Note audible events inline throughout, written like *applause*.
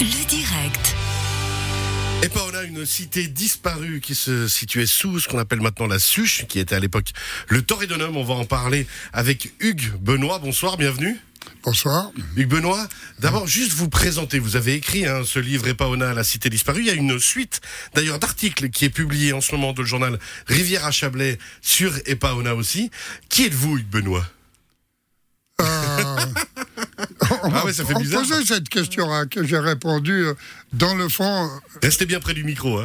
Le direct. Et pas on a une cité disparue qui se situait sous ce qu'on appelle maintenant la Suche, qui était à l'époque le Torridonum. On va en parler avec Hugues Benoît. Bonsoir, bienvenue. Bonsoir. Hugues Benoît, d'abord juste vous présenter. Vous avez écrit hein, ce livre Epaona, la cité disparue. Il y a une suite d'ailleurs d'articles qui est publié en ce moment dans le journal Rivière à Chablais sur Epaona aussi. Qui êtes-vous, Hugues Benoît Euh, on Ah ouais, ça fait on bizarre, posait cette question à que j'ai répondu. euh, Dans le fond, Restez bien près du micro. Hein.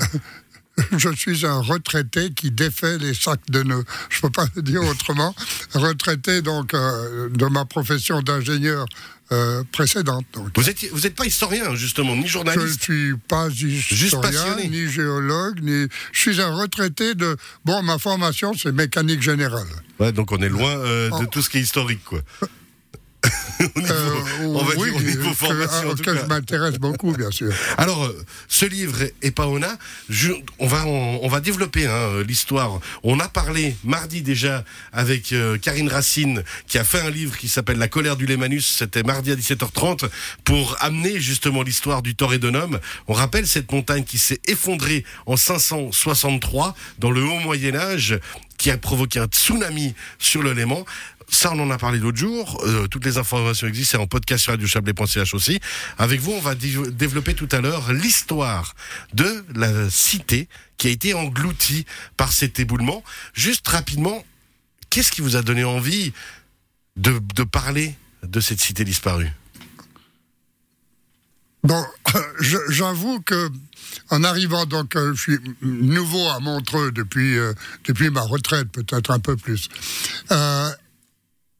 *laughs* je suis un retraité qui défait les sacs de nœuds. Je peux pas le dire autrement. *laughs* Retraité donc euh, de ma profession d'ingénieur euh, précédente. Donc. Vous êtes, vous êtes pas historien justement, ni Je ne journaliste. suis pas historien, ni géologue, ni. Je suis un retraité de. Bon, ma formation, c'est mécanique générale. Ouais, donc on est loin euh, de tout ce qui est historique, quoi. *laughs* *laughs* Au niveau- Euh, on va oui, dire au niveau que- formation, en tout auquel cas. je m'intéresse beaucoup, bien sûr. *laughs* Alors, euh, ce livre Epaona, je, on va on, on va développer hein, euh, l'histoire. On a parlé mardi déjà avec euh, Karine Racine qui a fait un livre qui s'appelle La colère du Lémanus. C'était mardi à 17h30 pour amener justement l'histoire du Torredonum. On rappelle cette montagne qui s'est effondrée en 563 dans le haut Moyen Âge, qui a provoqué un tsunami sur le Léman. Ça, on en a parlé l'autre jour. Euh, toutes les informations existent. C'est en podcast sur radiochablais.ch aussi. Avec vous, on va développer tout à l'heure l'histoire de la cité qui a été engloutie par cet éboulement. Juste rapidement, qu'est-ce qui vous a donné envie de, de parler de cette cité disparue? Bon, *laughs* j'avoue que en arrivant, donc, euh, je suis nouveau à Montreux depuis, euh, depuis ma retraite, peut-être un peu plus. Euh,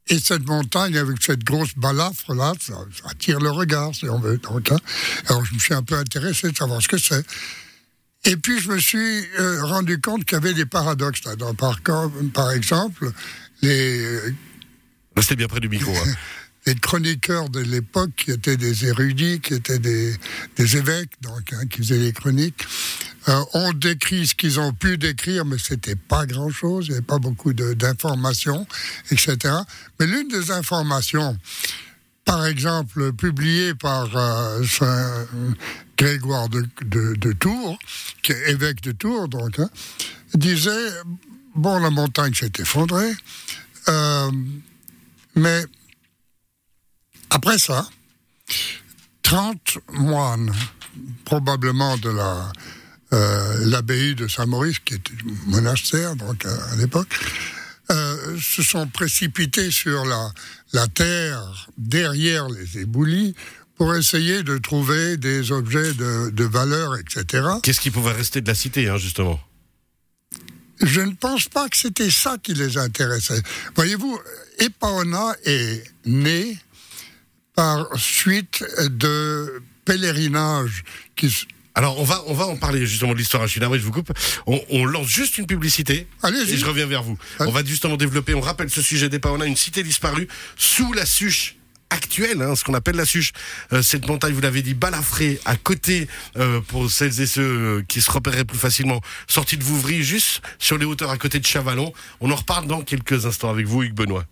et cette montagne, avec cette grosse balafre là, ça, ça attire le regard, si on veut. Donc, hein. Alors, je me suis un peu intéressé de savoir ce que c'est. Et puis, je me suis rendu compte qu'il y avait des paradoxes là-dedans. Par exemple, les Restez bien près du micro. hein. *laughs* les chroniqueurs de l'époque, qui étaient des érudits, qui étaient des, évêques, donc, hein, qui faisaient les chroniques, euh, ont décrit ce qu'ils ont pu décrire, mais c'était pas grand-chose, il n'y avait pas beaucoup d'informations, etc. Mais l'une des informations, par exemple, publiée par euh, Saint Grégoire de Tours, qui est évêque de Tours, donc, hein, disait, bon, la montagne s'est effondrée, euh, mais après ça, 30 moines, probablement de la euh, l'abbaye de Saint-Maurice, qui était monastère donc à, à l'époque, euh, se sont précipités sur la, la terre derrière les éboulis pour essayer de trouver des objets de, de valeur, etc. Qu'est-ce qui pouvait rester de la cité, hein, justement? Je ne pense pas que c'était ça qui les intéressait. Voyez-vous, Epaona est né par suite de pèlerinages qui... Alors, on va, on va en parler justement de l'histoire. Je suis navré, je vous coupe. On, on lance juste une publicité. Allez-y. Et je reviens vers vous. Allez. On va justement développer, on rappelle ce sujet des On a une cité disparue sous la Suche actuelle, hein, ce qu'on appelle la Suche. Euh, cette montagne, vous l'avez dit, balafrée à côté, euh, pour celles et ceux euh, qui se repéreraient plus facilement, sortie de Vouvry, juste sur les hauteurs à côté de Chavalon. On en reparle dans quelques instants avec vous, Hugues Benoît.